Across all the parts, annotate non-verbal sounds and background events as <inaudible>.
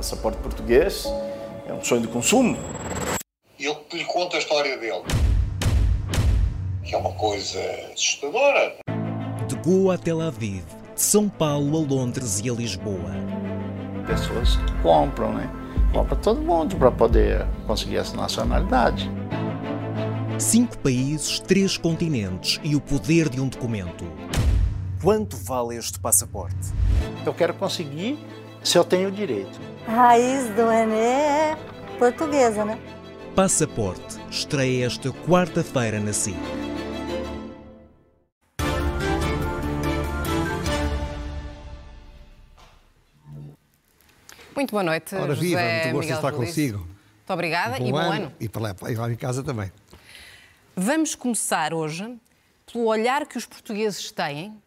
passaporte português é um sonho de consumo. Eu lhe conto a história dele, que é uma coisa assustadora. De Goa a Tel Aviv, de São Paulo a Londres e a Lisboa. Pessoas compram, né? Compra todo mundo para poder conseguir essa nacionalidade. Cinco países, três continentes e o poder de um documento. Quanto vale este passaporte? Eu quero conseguir se eu tenho direito. A raiz do Renê é portuguesa, né? Passaporte estreia esta quarta-feira na SIC. Muito boa noite, Ora, José viva, muito gosto Miguel de estar consigo. Muito obrigada e bom ano. E para lá, e lá em casa também. Vamos começar hoje pelo olhar que os portugueses têm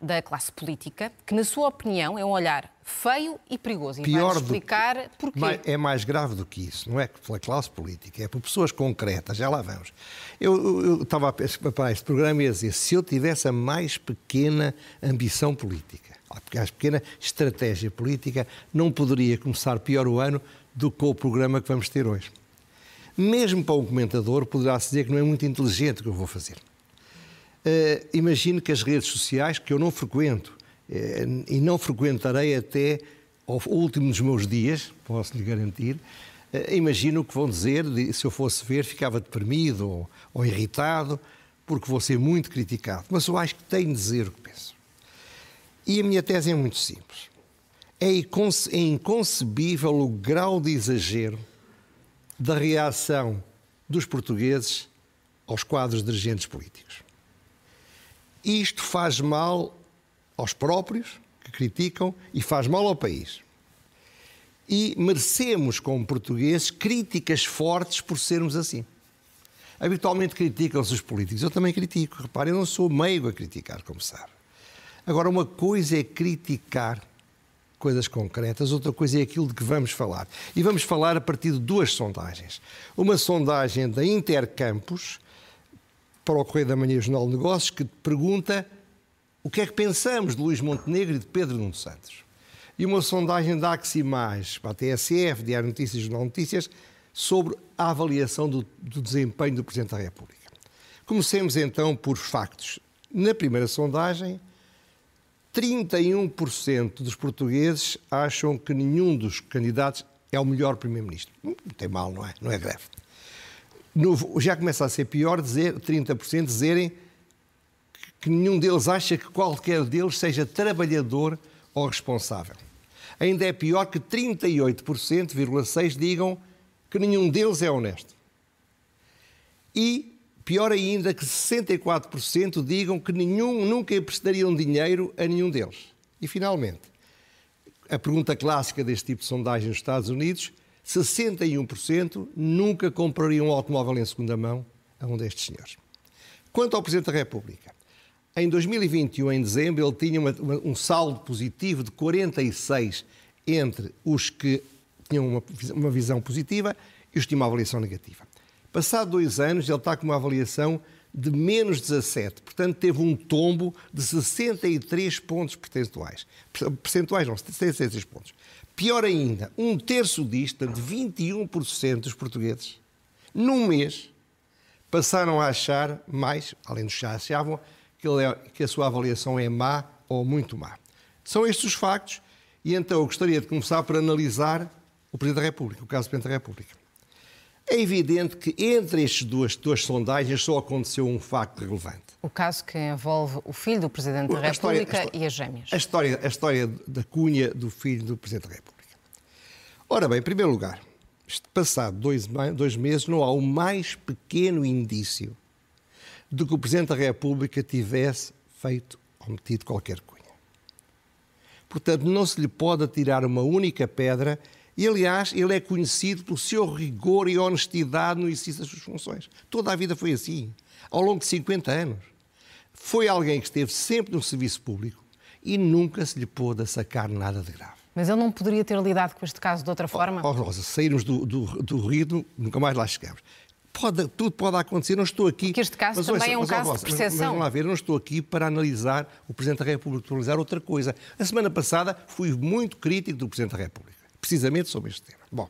da classe política, que, na sua opinião, é um olhar feio e perigoso. E Pior vai do explicar porquê. É mais grave do que isso, não é pela classe política, é por pessoas concretas, já lá vamos. Eu, estava a preparar este programa e a dizer, se eu tivesse a mais pequena ambição política, a mais pequena estratégia política, não poderia começar pior o ano do que o programa que vamos ter hoje. Mesmo para um comentador, poderá-se dizer que não é muito inteligente o que eu vou fazer. Eh, imagino que as redes sociais, que eu não frequento eh, e não frequentarei até ao último dos meus dias, posso lhe garantir, eh, imagino que vão dizer, se eu fosse ver, ficava deprimido ou, ou irritado, porque vou ser muito criticado. Mas eu acho que tenho de dizer o que penso. E a minha tese é muito simples. É inconce- é inconcebível o grau de exagero da reação dos portugueses aos quadros dirigentes políticos. Isto faz mal aos próprios que criticam e faz mal ao país. E merecemos, como portugueses, críticas fortes por sermos assim. Habitualmente criticam-se os políticos. Eu também critico. Reparem, eu não sou meigo a criticar, como sabe. Agora, uma coisa é criticar coisas concretas, outra coisa é aquilo de que vamos falar. E vamos falar a partir de duas sondagens. Uma sondagem da Intercampus, para o Correio da Manhã Jornal de Negócios, que pergunta o que é que pensamos de Luís Montenegro e de Pedro Nuno Santos. E uma sondagem da Aximage, para a TSF, Diário Notícias e Jornal Notícias, sobre a avaliação do, do desempenho do Presidente da República. Comecemos então por factos. Na primeira sondagem, 31% dos portugueses acham que nenhum dos candidatos é o melhor Primeiro-Ministro. Não tem mal, não é? Não é greve. No- já começa a ser pior dizer, 30% dizerem que nenhum deles acha que qualquer deles seja trabalhador ou responsável. Ainda é pior que 38,6% digam que nenhum deles é honesto. E pior ainda que 64% digam que nenhum nunca emprestariam dinheiro a nenhum deles. E finalmente, a pergunta clássica deste tipo de sondagem nos Estados Unidos, 61% nunca comprariam um automóvel em segunda mão a um destes senhores. Quanto ao Presidente da República, em 2021, em dezembro, ele tinha uma- uma- um saldo positivo de 46 entre os que tinham uma, uma visão positiva e os que tinham uma avaliação negativa. Passado dois anos, ele está com uma avaliação de menos 17, portanto teve um tombo de 63 pontos percentuais. Per- Percentuais não, 63 pontos. Pior ainda, um terço disto, portanto 21% dos portugueses, num mês, passaram a achar mais, além dos que já achavam, que, é- que a sua avaliação é má ou muito má. São estes os factos e então eu gostaria de começar por analisar o Presidente da República, o caso do Presidente da República. É evidente que entre estas duas, duas sondagens só aconteceu um facto relevante. O caso que envolve o filho do Presidente da A história- República a histó- e as gêmeas. A história, a história da cunha do filho do Presidente da República. Ora bem, em primeiro lugar, passado dois, dois meses não há o mais pequeno indício de que o Presidente da República tivesse feito ou metido qualquer cunha. Portanto, não se lhe pode atirar uma única pedra e, aliás, ele é conhecido pelo seu rigor e honestidade no exercício das suas funções. Toda a vida foi assim, ao longo de 50 anos. Foi alguém que esteve sempre no serviço público e nunca se lhe pôde sacar nada de grave. Mas ele não poderia ter lidado com este caso de outra forma? Oh, Rosa, sairmos do, do, do ritmo, nunca mais lá chegamos. Pode, tudo pode acontecer, não estou aqui. Porque este caso também é um ó, caso de Rosa, mas- percepção. Mas, vamos lá ver, não estou aqui para analisar o Presidente da República, para analisar outra coisa. A semana passada fui muito crítico do Presidente da República. Precisamente sobre este tema. Bom,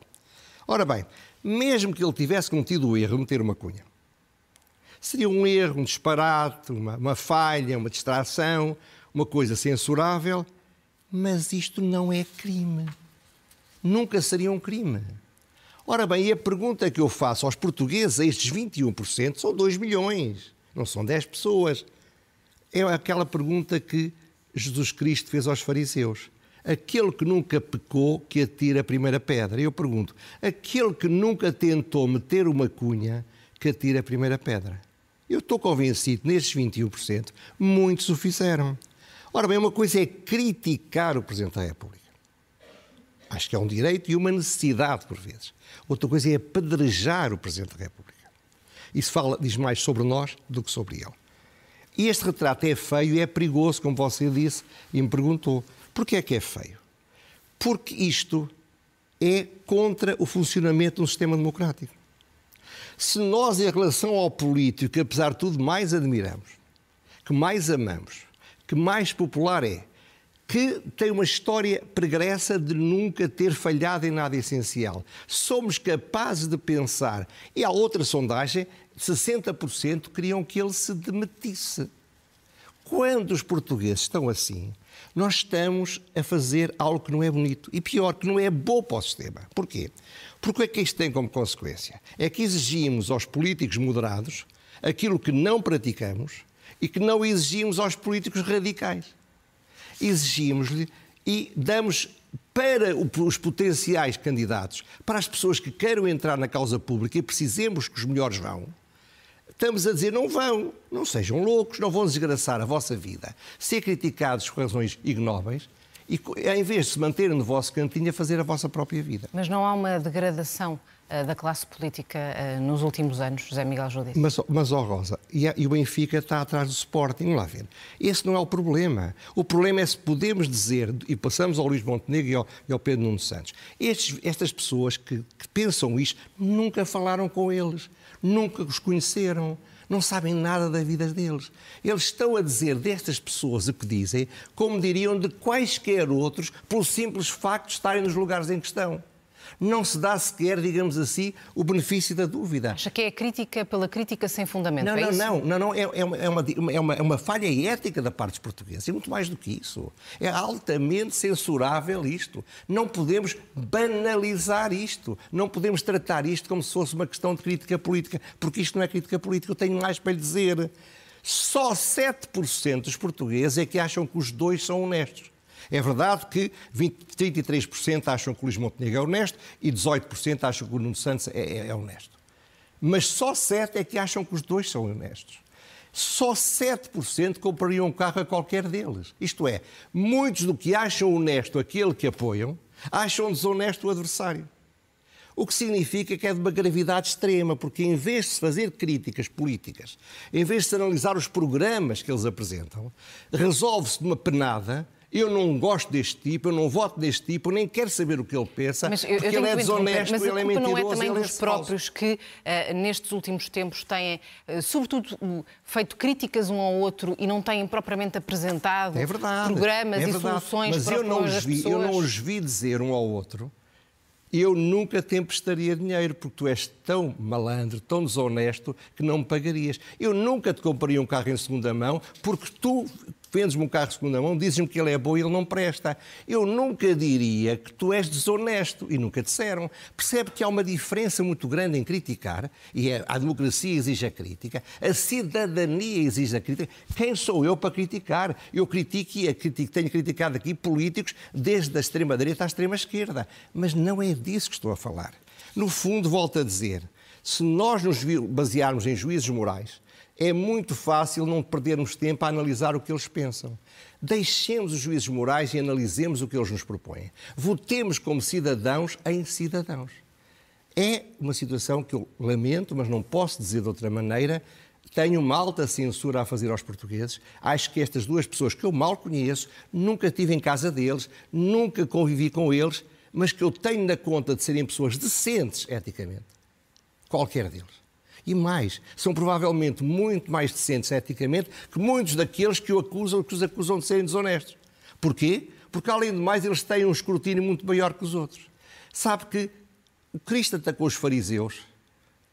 ora bem, mesmo que ele tivesse cometido o erro de meter uma cunha, seria um erro, um disparate, uma, uma falha, uma distração, uma coisa censurável, mas isto não é crime. Nunca seria um crime. Ora bem, e a pergunta que eu faço aos portugueses, a estes 21%, são 2 milhões, não são 10 pessoas. É aquela pergunta que Jesus Cristo fez aos fariseus. Aquele que nunca pecou, que atire a primeira pedra. Eu pergunto, aquele que nunca tentou meter uma cunha, que atire a primeira pedra. Eu estou convencido, nestes 21%, muitos o fizeram. Ora bem, uma coisa é criticar o Presidente da República. Acho que é um direito e uma necessidade, por vezes. Outra coisa é apedrejar o Presidente da República. Isso fala, diz mais sobre nós do que sobre ele. E este retrato é feio e é perigoso, como você disse e me perguntou. Porquê é que é feio? Porque isto é contra o funcionamento de um sistema democrático. Se nós, em relação ao político, que apesar de tudo mais admiramos, que mais amamos, que mais popular é, que tem uma história pregressa de nunca ter falhado em nada essencial. Somos capazes de pensar, e há outra sondagem, 60% queriam que ele se demitisse. Quando os portugueses estão assim, nós estamos a fazer algo que não é bonito e pior, que não é bom para o sistema. Porquê? Porque o é que isto tem como consequência? É que exigimos aos políticos moderados aquilo que não praticamos e que não exigimos aos políticos radicais exigimos-lhe e damos para os potenciais candidatos, para as pessoas que queiram entrar na causa pública e precisemos que os melhores vão, estamos a dizer não vão, não sejam loucos, não vão desgraçar a vossa vida, ser criticados por razões ignóbeis e, em vez de se manterem no vosso cantinho, a fazer a vossa própria vida. Mas não há uma degradação uh, da classe política uh, nos últimos anos, José Miguel Júdice? Mas, mas oh Rosa, e, a, e, o Benfica está atrás do Sporting, lá ver. Esse não é o problema. O problema é se podemos dizer, e passamos ao Luís Montenegro e ao, e ao Pedro Nuno Santos, estes, estas pessoas que, que pensam isto nunca falaram com eles, nunca os conheceram não sabem nada da vida deles. Eles estão a dizer destas pessoas o que dizem, como diriam de quaisquer outros, pelo simples facto de estarem nos lugares em questão não se dá sequer, digamos assim, o benefício da dúvida. Acha que é a crítica pela crítica sem fundamento? Não, é não, não, não, não, é, é, uma, é, uma, é, uma, é uma falha ética da parte dos portugueses. É muito mais do que isso. É altamente censurável isto. Não podemos banalizar isto. Não podemos tratar isto como se fosse uma questão de crítica política, porque isto não é crítica política. Eu tenho mais para lhe dizer. Só 7% dos portugueses é que acham que os dois são honestos. É verdade que 20, 33% acham que o Luís Montenegro é honesto e 18% acham que o Nuno Santos é, é, é honesto. Mas só 7% é que acham que os dois são honestos só 7% comprariam um carro a qualquer deles. Isto é, muitos do que acham honesto aquele que apoiam, acham desonesto o adversário. O que significa que é de uma gravidade extrema, porque em vez de se fazer críticas políticas, em vez de se analisar os programas que eles apresentam, resolve-se de uma penada eu não gosto deste tipo, eu não voto deste tipo, eu nem quero saber o que ele pensa, mas eu, porque eu ele é desonesto, mas ele é mentiroso, não é também dos é próprios que, uh, nestes últimos tempos, têm, uh, sobretudo, uh, feito críticas um ao outro e não têm propriamente apresentado é verdade, programas é e soluções mas para eu não os os vi, pessoas. eu não os vi dizer um ao outro eu nunca te emprestaria dinheiro, porque tu és tão malandro, tão desonesto, que não me pagarias. Eu nunca te compraria um carro em segunda mão, porque tu vendes-me um carro de segunda mão, dizes-me que ele é bom e ele não presta. Eu nunca diria que tu és desonesto, e nunca disseram. Percebe que há uma diferença muito grande em criticar, e é, a democracia exige a crítica, a cidadania exige a crítica. Quem sou eu para criticar? Eu critico e critico, tenho criticado aqui políticos desde a extrema-direita à extrema-esquerda, mas não é disso que estou a falar. No fundo, volto a dizer, se nós nos basearmos em juízes morais, é muito fácil não perdermos tempo a analisar o que eles pensam. Deixemos os juízes morais e analisemos o que eles nos propõem. Votemos como cidadãos em cidadãos. É uma situação que eu lamento, mas não posso dizer de outra maneira. Tenho uma alta censura a fazer aos portugueses. Acho que estas duas pessoas que eu mal conheço, nunca estive em casa deles, nunca convivi com eles, mas que eu tenho na conta de serem pessoas decentes eticamente. Qualquer deles. E mais, são provavelmente muito mais decentes eticamente que muitos daqueles que, o acusam, que os acusam de serem desonestos. Porquê? Porque, além de mais, eles têm um escrutínio muito maior que os outros. Sabe que o Cristo atacou os fariseus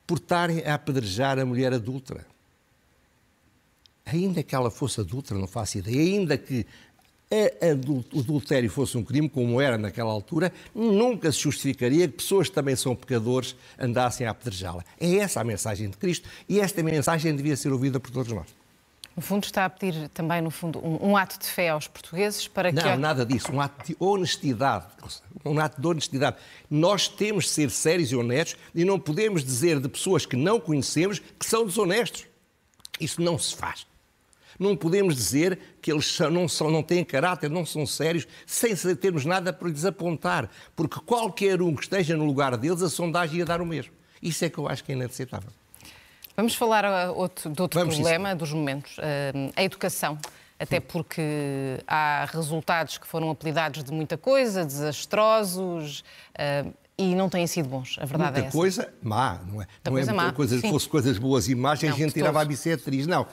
por estarem a apedrejar a mulher adulta. Ainda que ela fosse adulta, não faço ideia, ainda que o adultério fosse um crime, como era naquela altura, nunca se justificaria que pessoas que também são pecadores andassem a apedrejá-la. É essa a mensagem de Cristo e esta mensagem devia ser ouvida por todos nós. No fundo, está a pedir também, no fundo, um, um ato de fé aos portugueses para não, que. Não, nada disso. Um ato de honestidade. Um ato de honestidade. Nós temos de ser sérios e honestos e não podemos dizer de pessoas que não conhecemos que são desonestos. Isso não se faz. Não podemos dizer que eles são, não, são, não têm caráter, não são sérios, sem termos nada para lhes apontar. Porque qualquer um que esteja no lugar deles, a sondagem ia dar o mesmo. Isso é que eu acho que é inaceitável. Vamos falar uh, outro, de outro Vamos problema dos momentos, uh, a educação. Até porque há resultados que foram apelidados de muita coisa, desastrosos, uh, e não têm sido bons. A verdade muita é essa. coisa má, não é? Muita não é muita má, coisa, se fosse coisas boas imagens, não, a gente tirava a bissetriz. Não.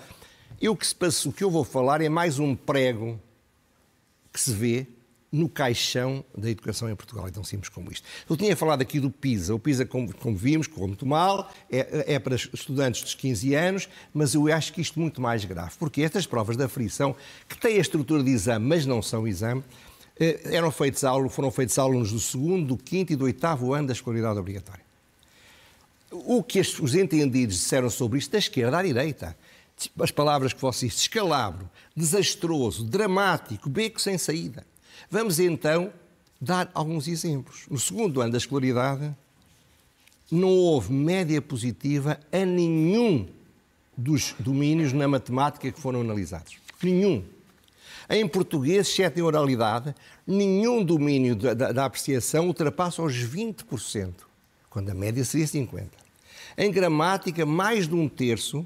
Eu que se passo, o que eu vou falar é mais um prego que se vê no caixão da educação em Portugal. É tão simples como isto. Eu tinha falado aqui do PISA. O PISA, como, como vimos, correu muito mal, é, é, para estudantes dos 15 anos, mas eu acho que isto é muito mais grave, porque estas provas da frição, que têm a estrutura de exame, mas não são exame, eh, eram feitos foram feitos alunos do segundo, do quinto e do oitavo ano da escolaridade obrigatória. O que os entendidos disseram sobre isto, da esquerda à direita, as palavras que vocês, descalabro, desastroso, dramático, beco sem saída. Vamos então dar alguns exemplos. No segundo ano da escolaridade, não houve média positiva a nenhum dos domínios na matemática que foram analisados. Nenhum. Em português, exceto em oralidade, nenhum domínio da, da, da apreciação ultrapassa os 20%, quando a média seria 50%. Em gramática, mais de um terço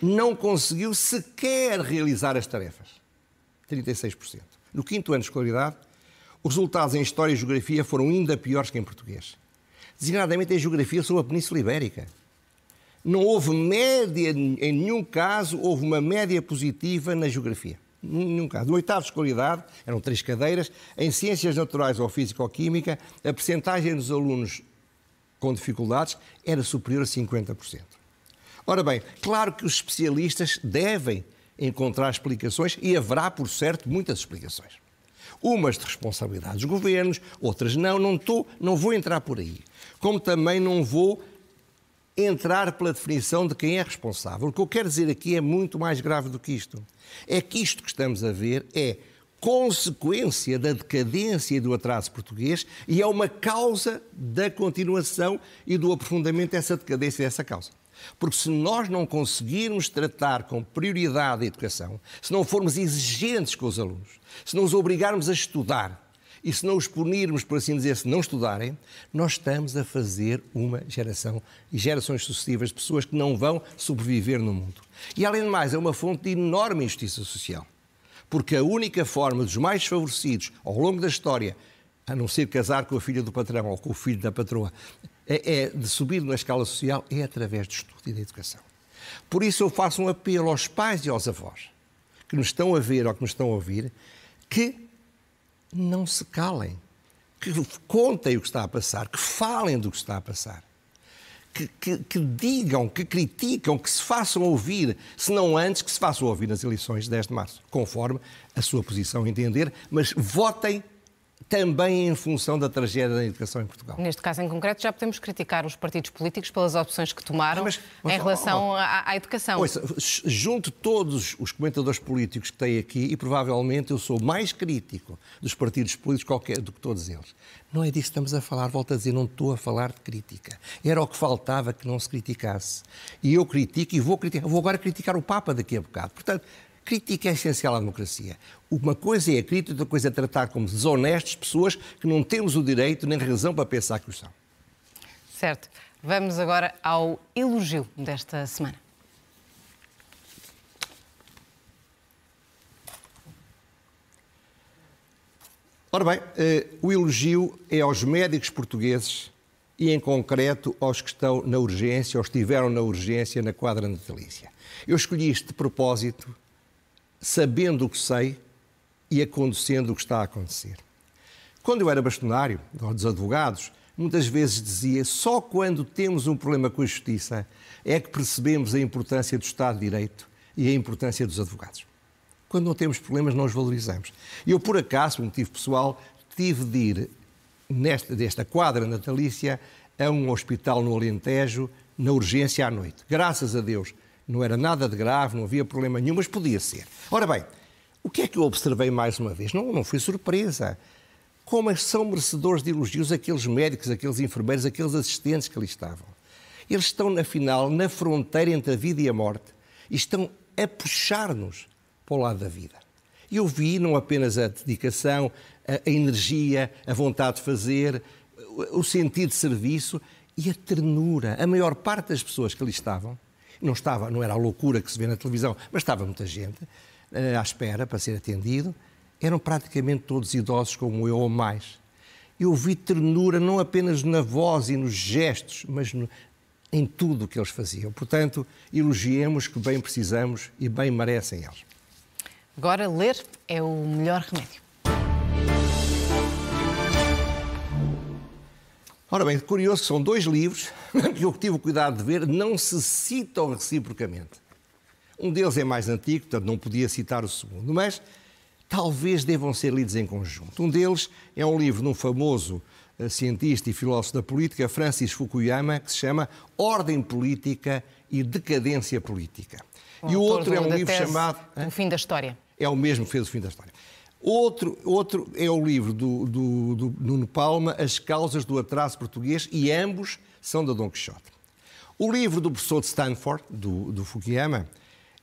não conseguiu sequer realizar as tarefas. 36%. No quinto ano de escolaridade, os resultados em História e Geografia foram ainda piores que em português. Designadamente em Geografia sobre a Península Ibérica. Não houve média, em nenhum caso, houve uma média positiva na Geografia. Em nenhum caso. No oitavo de escolaridade, eram três cadeiras, em Ciências Naturais ou Física ou Química, a percentagem dos alunos com dificuldades era superior a 50%. Ora bem, claro que os especialistas devem encontrar explicações e haverá, por certo, muitas explicações. Umas de responsabilidade dos governos, outras não, não, tô, não vou entrar por aí. Como também não vou entrar pela definição de quem é responsável. O que eu quero dizer aqui é muito mais grave do que isto. É que isto que estamos a ver é consequência da decadência e do atraso português e é uma causa da continuação e do aprofundamento dessa decadência e dessa causa. Porque se nós não conseguirmos tratar com prioridade a educação, se não formos exigentes com os alunos, se não os obrigarmos a estudar e se não os punirmos, por assim dizer, se não estudarem, nós estamos a fazer uma geração e gerações sucessivas de pessoas que não vão sobreviver no mundo. E, além de mais, é uma fonte de enorme injustiça social. Porque a única forma dos mais desfavorecidos, ao longo da história, a não ser casar com a filha do patrão ou com o filho da patroa, é, é, de subir na escala social é através do estudo e da educação. Por isso eu faço um apelo aos pais e aos avós que nos estão a ver ou que nos estão a ouvir que não se calem, que contem o que está a passar, que falem do que está a passar. Que, que, que, digam, que criticam, que se façam ouvir, se não antes, que se façam ouvir nas eleições de 10 de março, conforme a sua posição entender, mas votem também em função da tragédia da educação em Portugal. Neste caso em concreto, já podemos criticar os partidos políticos pelas opções que tomaram ah, mas, mas, em relação oh, oh, à, à, educação. Ouça, junto todos os comentadores políticos que têm aqui, e provavelmente eu sou mais crítico dos partidos políticos qualquer, do que todos eles. Não é disso que estamos a falar, volto a dizer, não estou a falar de crítica. Era o que faltava que não se criticasse. E eu critico e vou criticar, vou agora criticar o Papa daqui a bocado. Portanto, Crítica é essencial à democracia. Uma coisa é a crítica, outra coisa é tratar como desonestos pessoas que não temos o direito nem razão para pensar que o são. Certo. Vamos agora ao elogio desta semana. Ora bem, eh, o elogio é aos médicos portugueses e, em concreto, aos que estão na urgência ou estiveram na urgência na quadra natalícia. Eu escolhi este de propósito sabendo o que sei e acontecendo o que está a acontecer. Quando eu era bastonário dos advogados, muitas vezes dizia: só quando temos um problema com a justiça é que percebemos a importância do Estado de Direito e a importância dos advogados. Quando não temos problemas, não os valorizamos. Eu, por acaso, por motivo pessoal, tive de ir nesta, desta quadra natalícia a um hospital no Alentejo, na urgência à noite. Graças a Deus, não era nada de grave, não havia problema nenhum, mas podia ser. Ora bem, o que é que eu observei mais uma vez? Não, não foi surpresa. Como é são merecedores de elogios aqueles médicos, aqueles enfermeiros, aqueles assistentes que ali estavam. Eles estão, afinal, na fronteira entre a vida e a morte e estão a puxar-nos para o lado da vida. Eu vi não apenas a dedicação, a, a energia, a vontade de fazer, o, o sentido de serviço e a ternura. A maior parte das pessoas que ali estavam, não estava, não era a loucura que se vê na televisão, mas estava muita gente uh, à espera para ser atendido, eram praticamente todos idosos como eu ou mais. Eu vi ternura não apenas na voz e nos gestos, mas no, em tudo o que eles faziam. Portanto, elogiemos que bem precisamos e bem merecem eles. Agora, ler é o melhor remédio. Ora bem, curioso são dois livros que <laughs> eu tive o cuidado de ver, não se citam reciprocamente. Um deles é mais antigo, portanto não podia citar o segundo, mas talvez devam ser lidos em conjunto. Um deles é um livro de um famoso uh, cientista e filósofo da política, Francis Fukuyama, que se chama Ordem Política e Decadência Política. O e o outro é um livro chamado. O fim da história. É o mesmo que fez o fim da história. Outro, outro é o livro do, do, do Nuno Palma, As Causas do Atraso Português, e ambos são da Dom Quixote. O livro do professor de Stanford, do, do Fukuyama,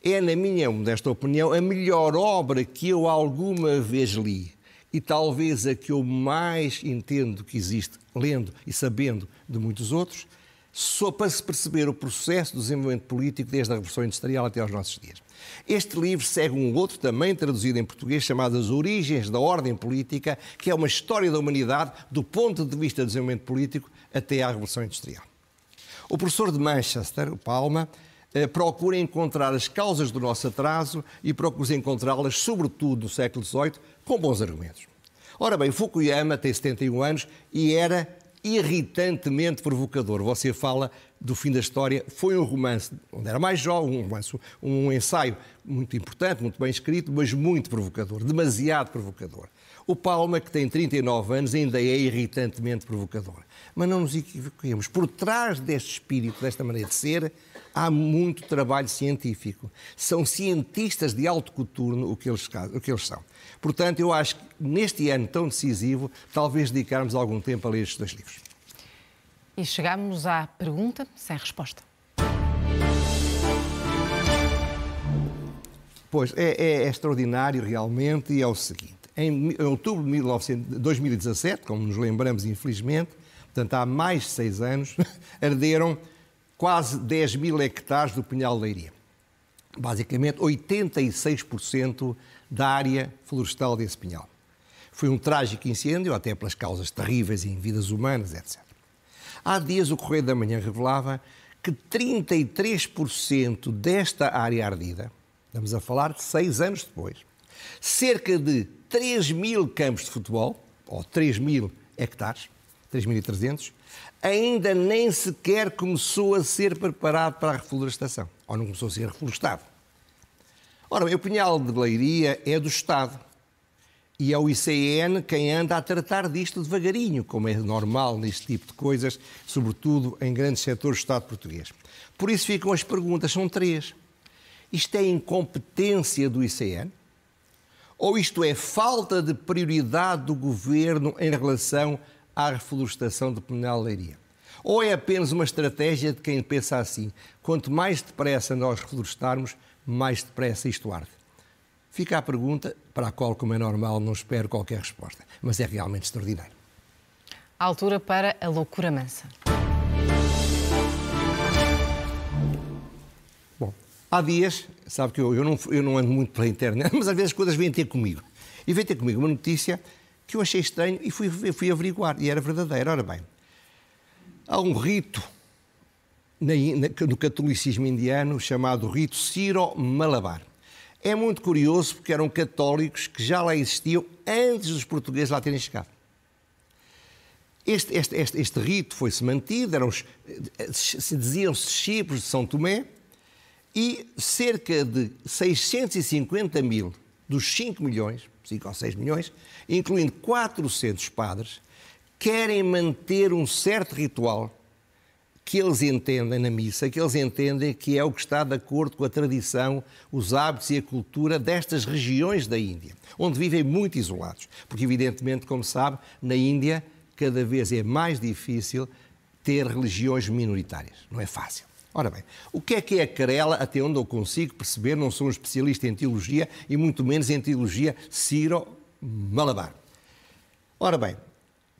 é, na minha modesta opinião, a melhor obra que eu alguma vez li. E talvez a que eu mais entendo que existe, lendo e sabendo de muitos outros, só para se perceber o processo do desenvolvimento político desde a Revolução Industrial até aos nossos dias. Este livro segue um outro, também traduzido em português, chamado As Origens da Ordem Política, que é uma história da humanidade do ponto de vista do desenvolvimento político até à Revolução Industrial. O professor de Manchester, o Palma, eh, procura encontrar as causas do nosso atraso e procura encontrá-las, sobretudo no século XVIII, com bons argumentos. Ora bem, Fukuyama tem 71 anos e era irritantemente provocador. Você fala do fim da história, foi um romance, onde era mais jovem, um romance, um ensaio muito importante, muito bem escrito, mas muito provocador, demasiado provocador. O Palma, que tem 39 anos, ainda é irritantemente provocador. Mas não nos equivoquemos, por trás deste espírito, desta maneira de ser, há muito trabalho científico. São cientistas de alto coturno o que eles, o que eles são. Portanto, eu acho que neste ano tão decisivo, talvez dedicarmos algum tempo a ler estes dois livros. E chegamos à pergunta sem resposta. Pois, é, é- é extraordinário realmente e é o seguinte. Em, em outubro de 1900 2017, como nos lembramos infelizmente, portanto há mais de seis anos, <laughs> arderam quase 10 mil hectares do Pinhal de Leiria. Basicamente 86% da área florestal desse pinhal. Foi um trágico incêndio, até pelas causas terríveis em vidas humanas, etc. Há dias o Correio da Manhã revelava que 33% desta área ardida, estamos a falar de seis anos depois, cerca de 3 mil campos de futebol, ou 3 mil hectares, 3.300, ainda nem sequer começou a ser preparado para a reflorestação, ou não começou a ser reflorestado. Ora bem, o Pinhal de Leiria é do Estado. E é o ICN quem anda a tratar disto devagarinho, como é normal neste tipo de coisas, sobretudo em grandes setores do Estado português. Por isso ficam as perguntas, são três. Isto é incompetência do ICN? Ou isto é falta de prioridade do governo em relação à reflorestação de Pinhal de Leiria? Ou é apenas uma estratégia de quem pensa assim: quanto mais depressa nós reflorestarmos, mais depressa isto arde? Fica a pergunta, para a qual, como é normal, não espero qualquer resposta, mas é realmente extraordinário. A altura para a loucura mansa. Bom, há dias, sabe que eu, eu, não, eu não ando muito pela internet, <laughs> mas às vezes as coisas vêm ter comigo. E vem ter comigo uma notícia que eu achei estranho e fui, fui averiguar, e era verdadeira. Ora bem, há um rito na, na, no catolicismo indiano chamado rito Siro-Malabar. É muito curioso porque eram católicos que já lá existiam antes dos portugueses lá terem chegado. Este, este, este, este rito foi-se mantido, diziam-se chipos de São Tomé, e cerca de 650 mil dos 5 milhões, 5 ou 6 milhões, incluindo 400 padres, querem manter um certo ritual que eles entendem na missa, que eles entendem que é o que está de acordo com a tradição, os hábitos e a cultura destas regiões da Índia, onde vivem muito isolados. Porque, evidentemente, como sabe, na Índia cada vez é mais difícil ter religiões minoritárias. Não é fácil. Ora bem, o que é que é a carela, até onde eu consigo perceber, não sou um especialista em teologia e muito menos em teologia Ciro-Malabar. Ora bem,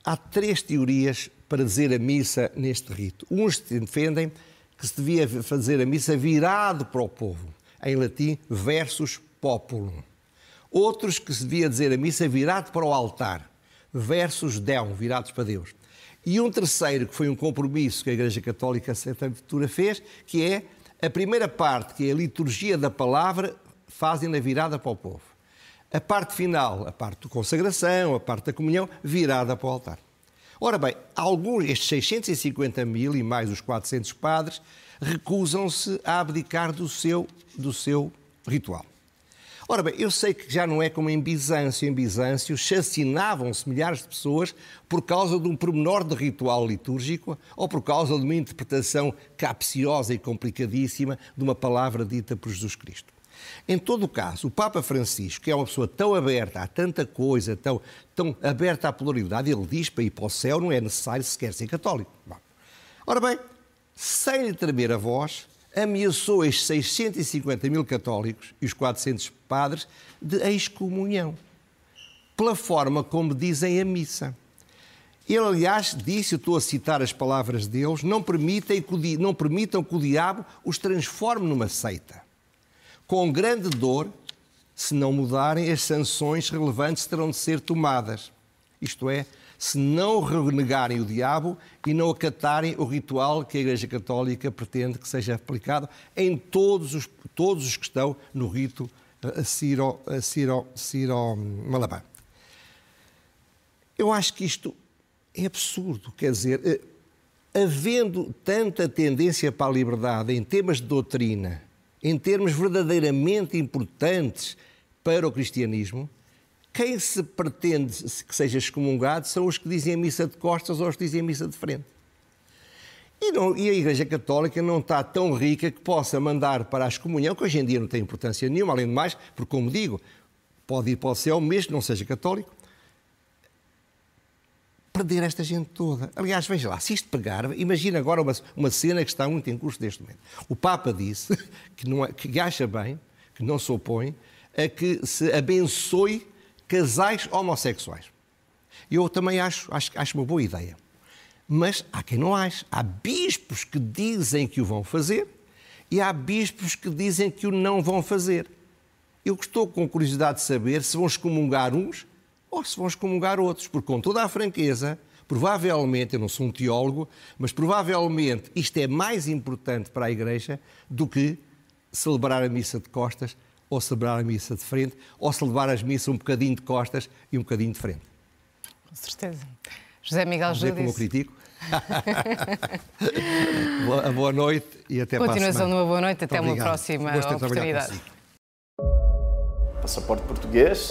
há três teorias para dizer a missa neste rito. Uns defendem que se devia fazer a missa virado para o povo, em latim, versus populum. Outros que se devia dizer a missa virado para o altar, versus Deum, virados para Deus. E um terceiro, que foi um compromisso que a Igreja Católica Santa Aventura fez, que é a primeira parte, que é a liturgia da palavra, fazem na virada para o povo. A parte final, a parte da consagração, a parte da comunhão, virada para o altar. Ora bem, alguns, estes 650 mil e mais os 400 padres, recusam-se a abdicar do seu, do seu ritual. Ora bem, eu sei que já não é como em Bizâncio. Em Bizâncio chacinavam-se milhares de pessoas por causa de um pormenor de ritual litúrgico ou por causa de uma interpretação capciosa e complicadíssima de uma palavra dita por Jesus Cristo. Em todo o caso, o Papa Francisco, que é uma pessoa tão aberta a tanta coisa, tão, tão aberta à pluralidade, ele diz para ir para o céu não é necessário sequer ser católico. Bom, ora bem, sem lhe tremer a voz, ameaçou estes 650 mil católicos e os 400 padres de excomunhão, pela forma como dizem a missa. Ele, aliás, disse, eu estou a citar as palavras deles, não, permitem que o, não permitam que o diabo os transforme numa seita. Com grande dor, se não mudarem, as sanções relevantes terão de ser tomadas. Isto é, se não renegarem o diabo e não acatarem o ritual que a Igreja Católica pretende que seja aplicado em todos os, todos os que estão no rito Ciro, Ciro, Ciro Malabar. Eu acho que isto é absurdo, quer dizer, eh, havendo tanta tendência para a liberdade em temas de doutrina, em termos verdadeiramente importantes para o cristianismo, quem se pretende que seja excomungado são os que dizem a missa de costas ou os que dizem a missa de frente. E, não, e, a Igreja Católica não está tão rica que possa mandar para a excomunhão, que hoje em dia não tem importância nenhuma, além de mais, porque, como digo, pode ir para o céu mesmo que não seja católico, perder esta gente toda. Aliás, veja lá, se isto pegar, imagina agora uma, uma cena que está muito em curso neste momento. O Papa disse <laughs> que, não, é, que acha bem, que não se opõe, a que se abençoe casais homossexuais. Eu também acho, acho, acho uma boa ideia. Mas há quem não ache. Há bispos que dizem que o vão fazer e há bispos que dizem que o não vão fazer. Eu estou com curiosidade de saber se vão excomungar uns ou se vão excomungar outros, porque com toda a franqueza, provavelmente, eu não sou um teólogo, mas provavelmente isto é mais importante para a Igreja do que celebrar a missa de costas ou celebrar a missa de frente, ou celebrar as missas um bocadinho de costas e um bocadinho de frente. Com certeza. José Miguel Júdice. como eu critico. <laughs> boa, boa noite e até para a Continuação de uma boa noite, até uma próxima oportunidade. Passaporte português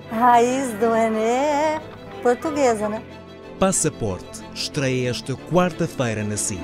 Raiz do Renê é portuguesa, né? Passaporte estreia esta quarta-feira na SIC.